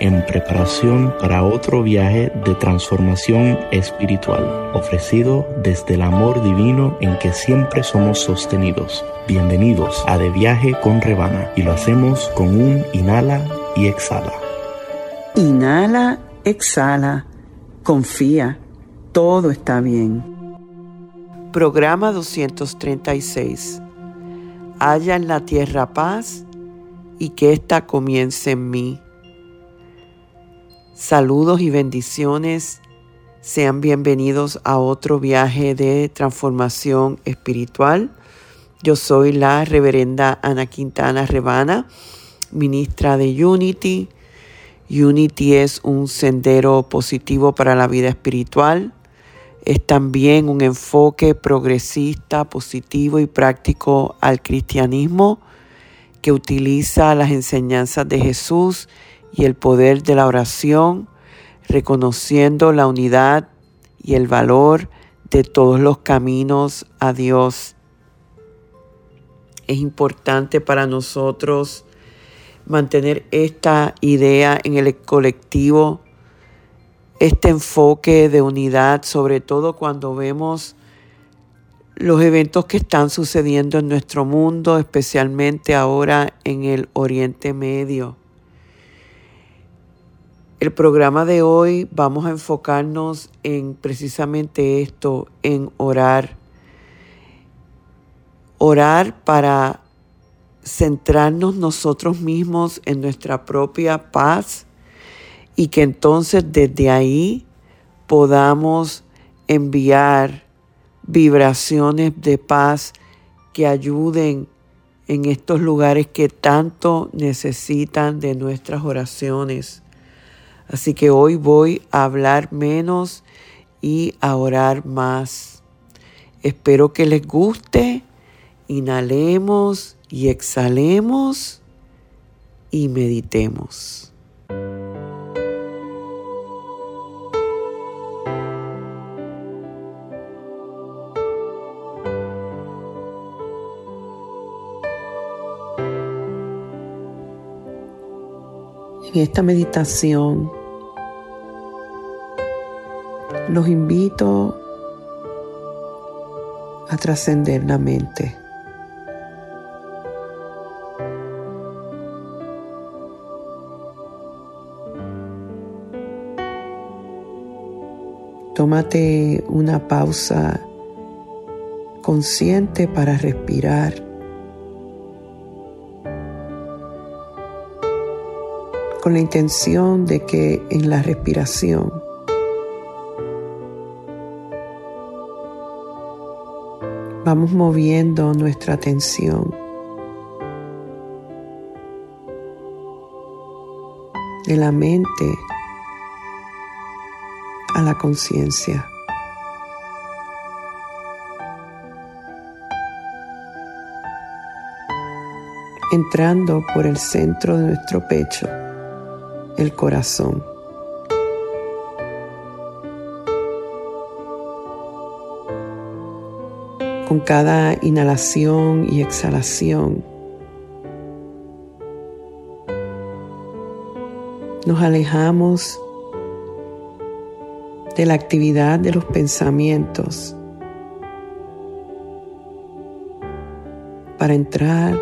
en preparación para otro viaje de transformación espiritual, ofrecido desde el amor divino en que siempre somos sostenidos. Bienvenidos a De Viaje con Rebana y lo hacemos con un inhala y exhala. Inhala, exhala, confía, todo está bien. Programa 236. Haya en la tierra paz y que ésta comience en mí. Saludos y bendiciones. Sean bienvenidos a otro viaje de transformación espiritual. Yo soy la reverenda Ana Quintana Rebana, ministra de Unity. Unity es un sendero positivo para la vida espiritual. Es también un enfoque progresista, positivo y práctico al cristianismo que utiliza las enseñanzas de Jesús y el poder de la oración, reconociendo la unidad y el valor de todos los caminos a Dios. Es importante para nosotros mantener esta idea en el colectivo, este enfoque de unidad, sobre todo cuando vemos los eventos que están sucediendo en nuestro mundo, especialmente ahora en el Oriente Medio. El programa de hoy vamos a enfocarnos en precisamente esto, en orar. Orar para centrarnos nosotros mismos en nuestra propia paz y que entonces desde ahí podamos enviar vibraciones de paz que ayuden en estos lugares que tanto necesitan de nuestras oraciones. Así que hoy voy a hablar menos y a orar más. Espero que les guste. Inhalemos y exhalemos y meditemos. En esta meditación los invito a trascender la mente. Tómate una pausa consciente para respirar. Con la intención de que en la respiración vamos moviendo nuestra atención de la mente a la conciencia. entrando por el centro de nuestro pecho, el corazón. Con cada inhalación y exhalación, nos alejamos de la actividad de los pensamientos para entrar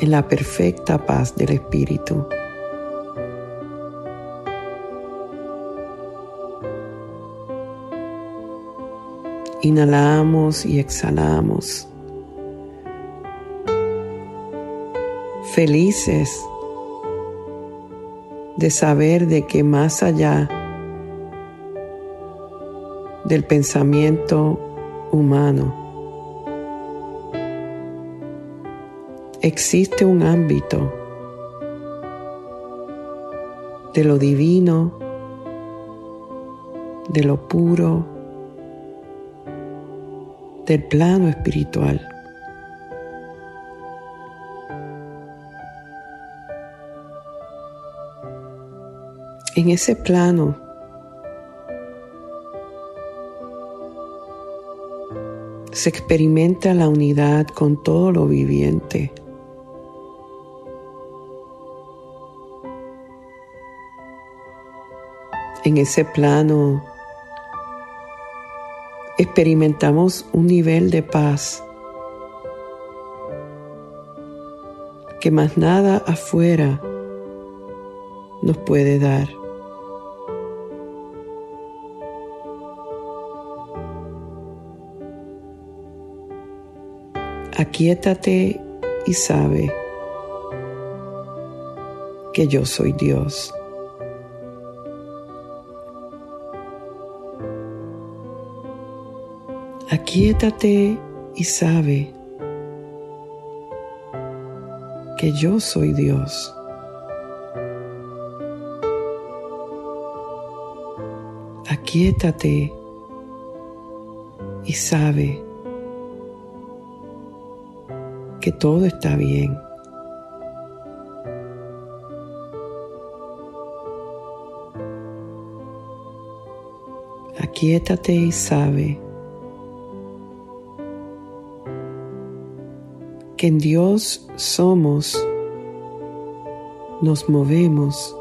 en la perfecta paz del Espíritu. Inhalamos y exhalamos. Felices de saber de que más allá del pensamiento humano existe un ámbito de lo divino de lo puro, del plano espiritual. En ese plano se experimenta la unidad con todo lo viviente. En ese plano experimentamos un nivel de paz que más nada afuera nos puede dar. Aquietate y sabe que yo soy Dios. Aquietate y sabe que yo soy Dios. Aquietate y sabe que todo está bien. Aquietate y sabe en Dios somos, nos movemos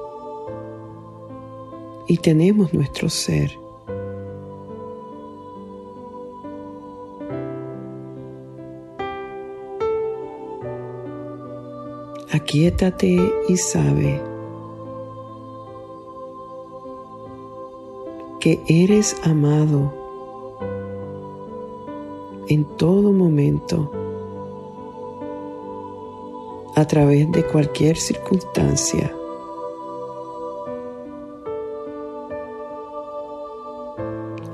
y tenemos nuestro ser. aquietate y sabe que eres amado en todo momento a través de cualquier circunstancia.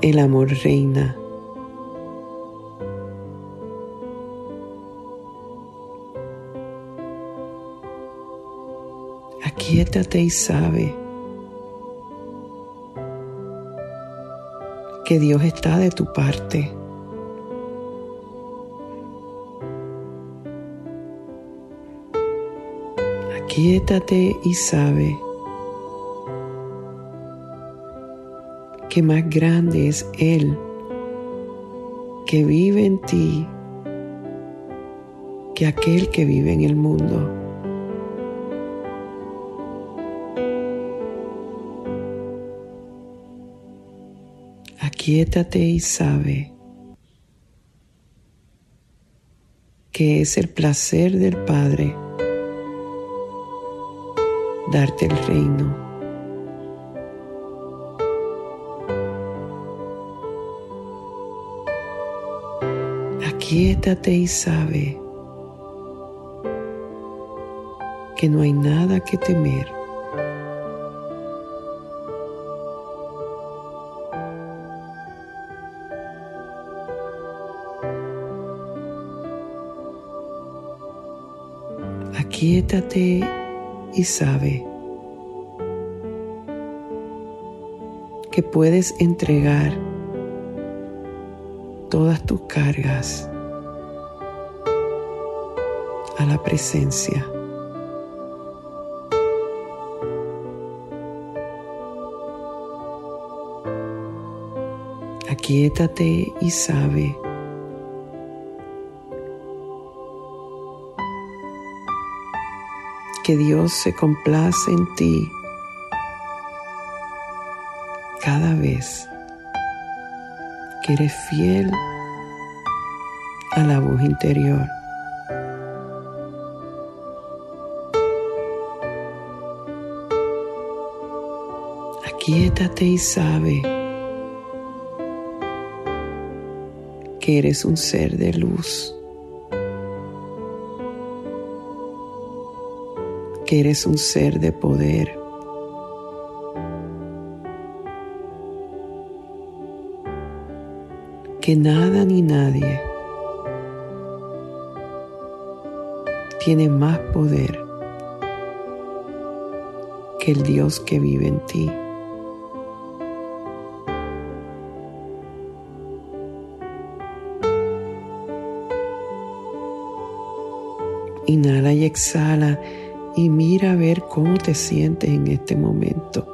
El amor reina. aquietate y sabe que Dios está de tu parte. Aquietate y sabe que más grande es Él que vive en ti que aquel que vive en el mundo. aquietate y sabe que es el placer del Padre darte el reino. Aquietate y sabe que no hay nada que temer. Y sabe que puedes entregar todas tus cargas a la presencia. Aquietate y sabe que Dios se complace en ti cada vez que eres fiel a la voz interior. Aquietate y sabe que eres un ser de luz. que eres un ser de poder. Que nada ni nadie tiene más poder que el Dios que vive en ti. Inhala y exhala y mira a ver cómo te sientes en este momento.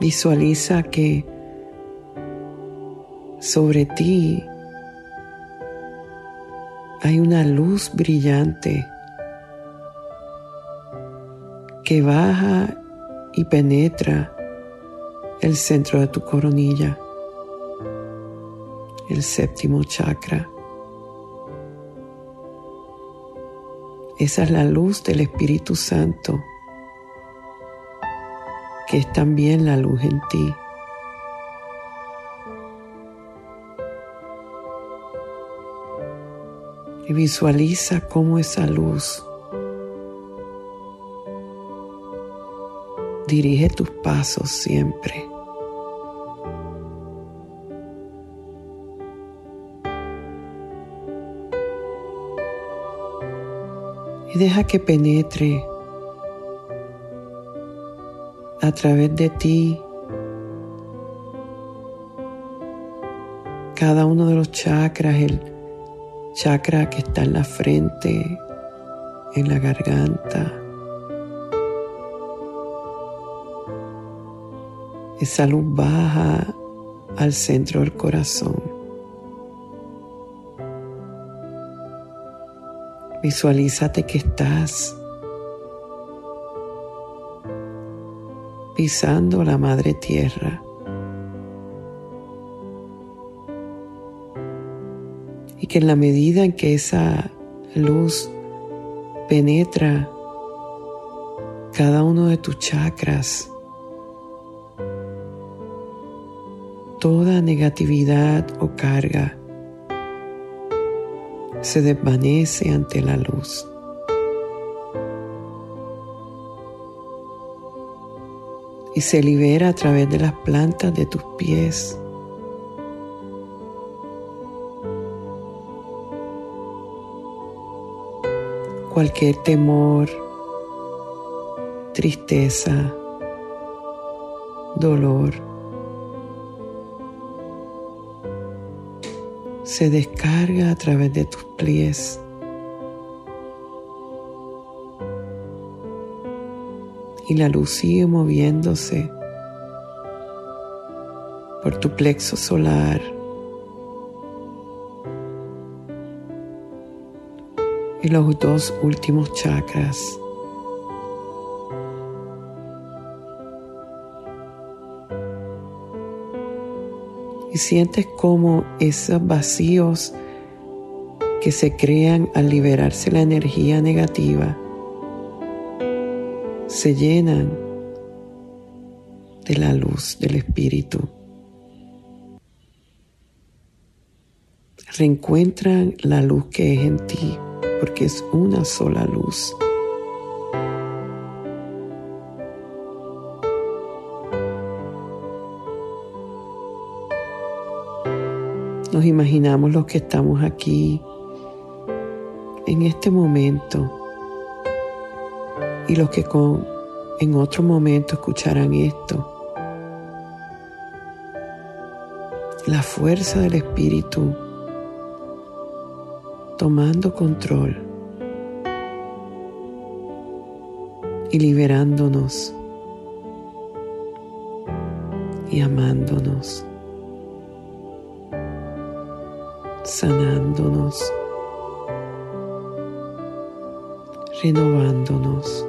Visualiza que sobre ti hay una luz brillante baja y penetra el centro de tu coronilla, el séptimo chakra. Esa es la luz del Espíritu Santo, que es también la luz en ti. Y visualiza cómo esa luz dirige tus pasos siempre. Y deja que penetre a través de ti cada uno de los chakras, el chakra que está en la frente, en la garganta, Esa luz baja al centro del corazón. Visualízate que estás pisando la madre tierra. Y que en la medida en que esa luz penetra cada uno de tus chakras, toda negatividad o carga se desvanece ante la luz. Y se libera a través de las plantas de tus pies. Cualquier temor, tristeza, dolor se descarga a través de tus pies. Y la luz sigue moviéndose por tu plexo solar. Y los dos últimos chakras. Y sientes como esos vacíos que se crean al liberarse la energía negativa se llenan de la luz del Espíritu. Reencuentran la luz que es en ti, porque es una sola luz. Nos imaginamos los que estamos aquí en este momento y los que con, en otro momento escucharán esto. La fuerza del Espíritu tomando control y liberándonos y amándonos. Sanándonos, renovándonos.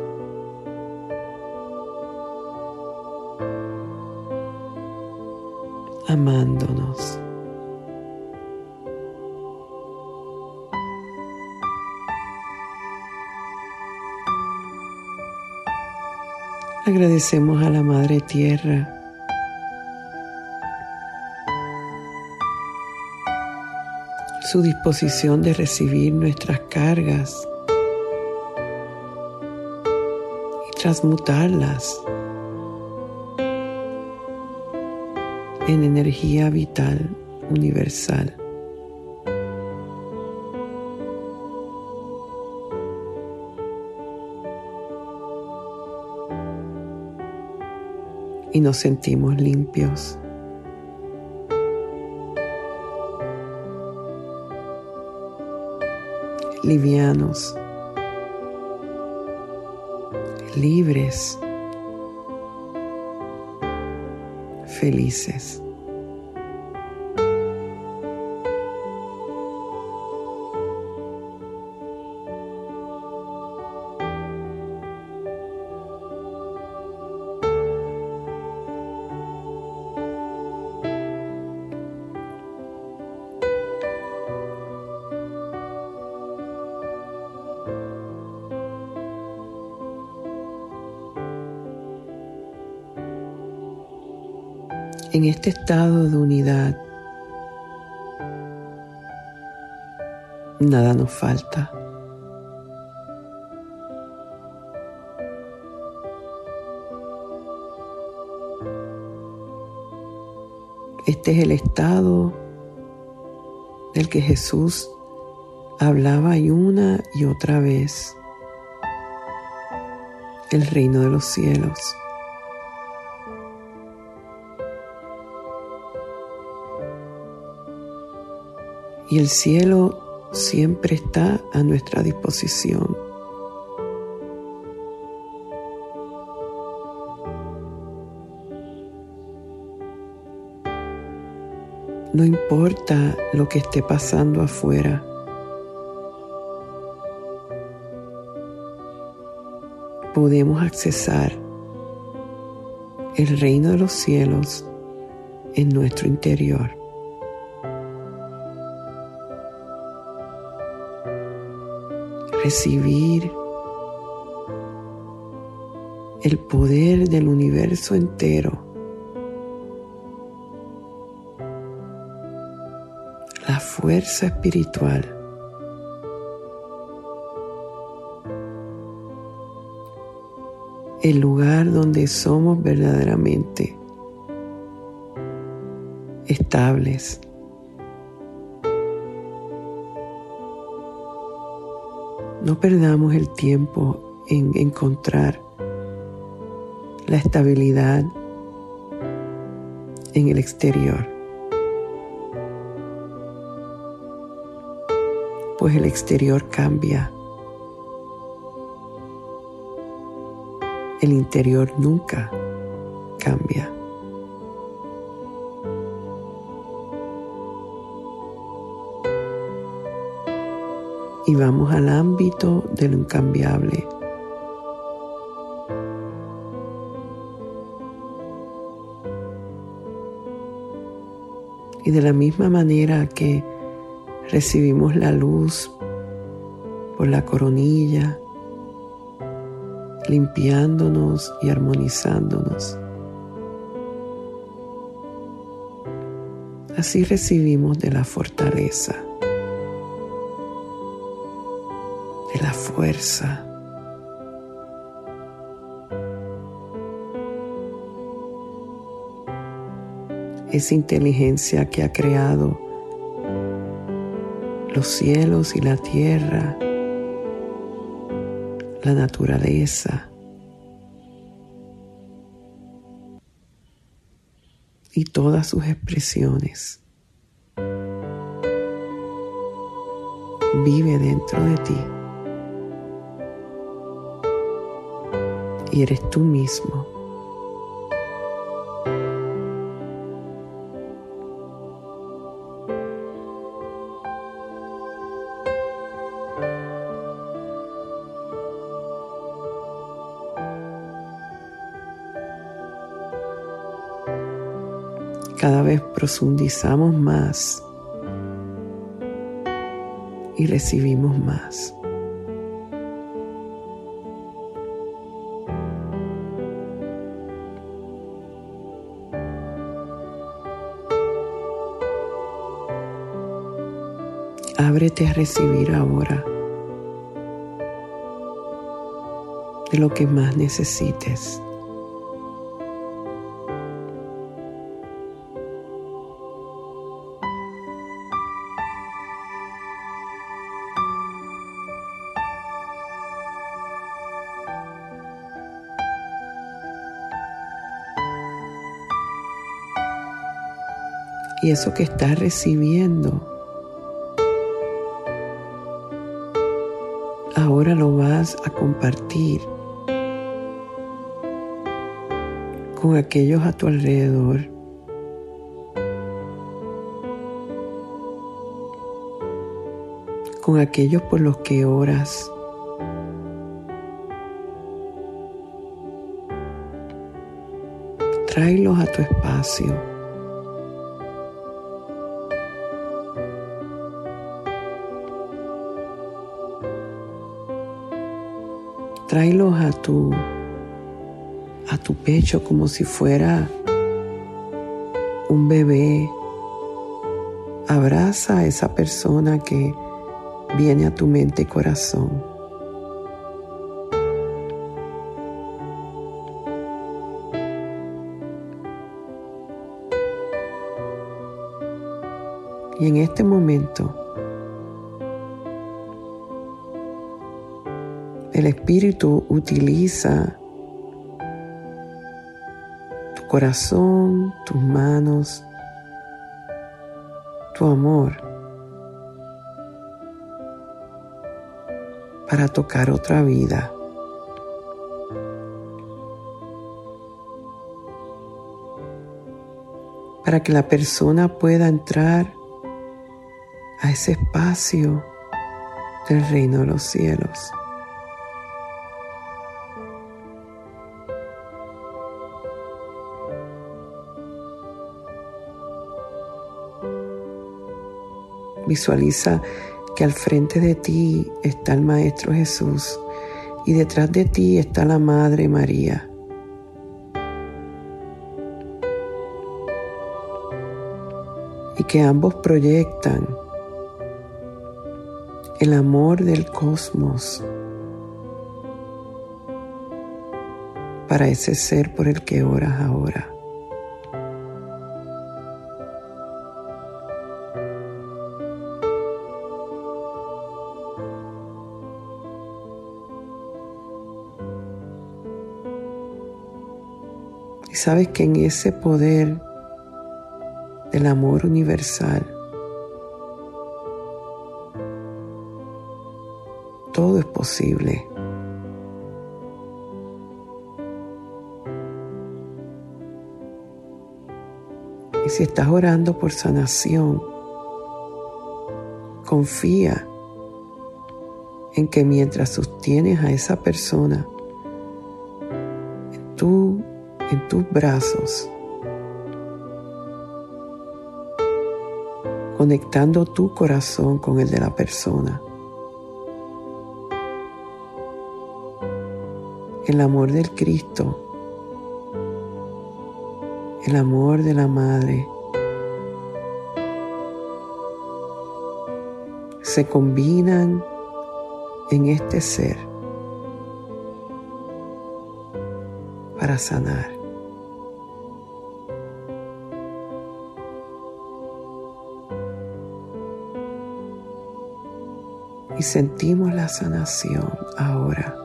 amándonos. Agradecemos a la Madre Tierra su disposición de recibir nuestras cargas y transmutarlas en energía vital universal. Y nos sentimos limpios. Livianos, libres, felices. En este estado de unidad, nada nos falta. Este es el estado del que Jesús hablaba y una y otra vez. El reino de los cielos. Y el cielo siempre está a nuestra disposición. No importa lo que esté pasando afuera. Podemos accesar el reino de los cielos en nuestro interior. Recibir el poder del universo entero, la fuerza espiritual. el lugar donde somos verdaderamente estables, No perdamos el tiempo en encontrar la estabilidad en el exterior. Pues el exterior cambia. El interior nunca cambia. Y vamos al ámbito de lo incambiable. Y de la misma manera que recibimos la luz por la coronilla, limpiándonos y armonizándonos. Así recibimos de la fortaleza. Fuerza. Esa inteligencia que ha creado los cielos y la tierra, la naturaleza. y todas sus expresiones. Vive dentro de ti. Y eres tú mismo. Cada vez profundizamos más y recibimos más. Ábrete a recibir ahora de lo que más necesites. y eso que estás recibiendo ahora lo vas a compartir con aquellos a tu alrededor. con aquellos por los que oras. Tráelos a tu espacio. Tráelos a tu a tu pecho como si fuera un bebé. Abraza a esa persona que viene a tu mente y corazón. Y en este momento, el Espíritu utiliza corazón, tus manos, tu amor para tocar otra vida. Para que la persona pueda entrar a ese espacio del reino de los cielos. Visualiza que al frente de ti está el Maestro Jesús y detrás de ti está la Madre María. Y que ambos proyectan el amor del cosmos para ese ser por el que oras ahora. Y sabes que en ese poder del amor universal, todo es posible. Y si estás orando por sanación, confía en que mientras sostienes a esa persona, tus brazos, conectando tu corazón con el de la persona. El amor del Cristo, el amor de la Madre, se combinan en este ser para sanar. Y sentimos la sanación ahora.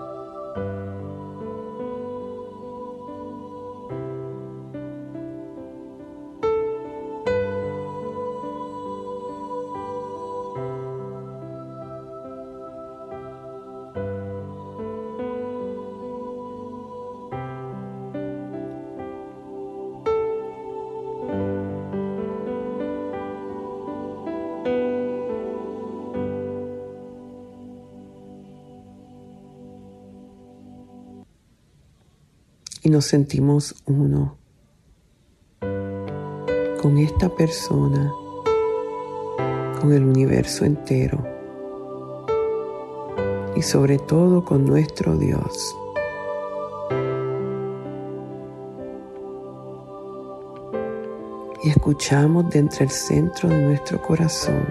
Nos sentimos uno con esta persona, con el universo entero y sobre todo con nuestro Dios. Y escuchamos de entre el centro de nuestro corazón,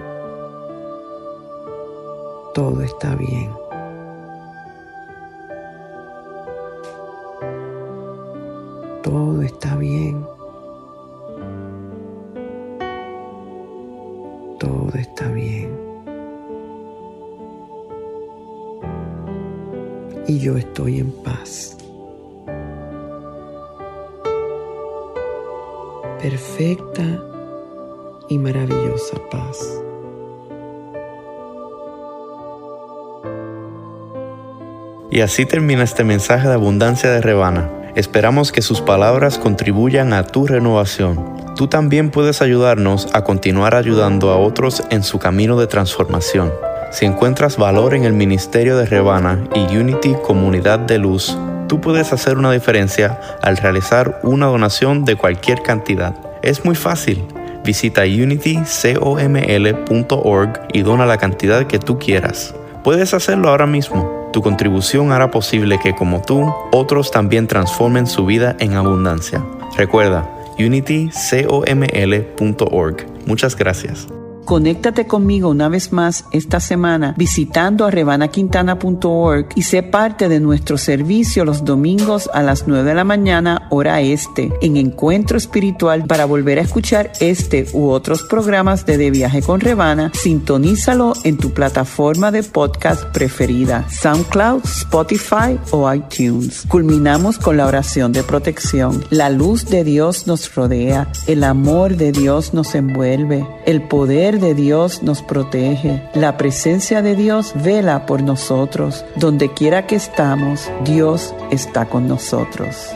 todo está bien. Todo está bien. Y yo estoy en paz. Perfecta y maravillosa paz. Y así termina este mensaje de abundancia de Rebana. Esperamos que sus palabras contribuyan a tu renovación. Tú también puedes ayudarnos a continuar ayudando a otros en su camino de transformación. Si encuentras valor en el ministerio de Rebana y Unity Comunidad de Luz, tú puedes hacer una diferencia al realizar una donación de cualquier cantidad. Es muy fácil. Visita unitycoml.org y dona la cantidad que tú quieras. Puedes hacerlo ahora mismo tu contribución hará posible que, como tú, otros también transformen su vida en abundancia. Recuerda, unitycoml.org. Muchas gracias. Conéctate conmigo una vez más esta semana visitando a rebanaquintana.org y sé parte de nuestro servicio los domingos a las 9 de la mañana hora este en Encuentro Espiritual para volver a escuchar este u otros programas de De Viaje con Rebana. Sintonízalo en tu plataforma de podcast preferida, SoundCloud, Spotify o iTunes. Culminamos con la oración de protección. La luz de Dios nos rodea, el amor de Dios nos envuelve, el poder de Dios nos protege. La presencia de Dios vela por nosotros. Donde quiera que estamos, Dios está con nosotros.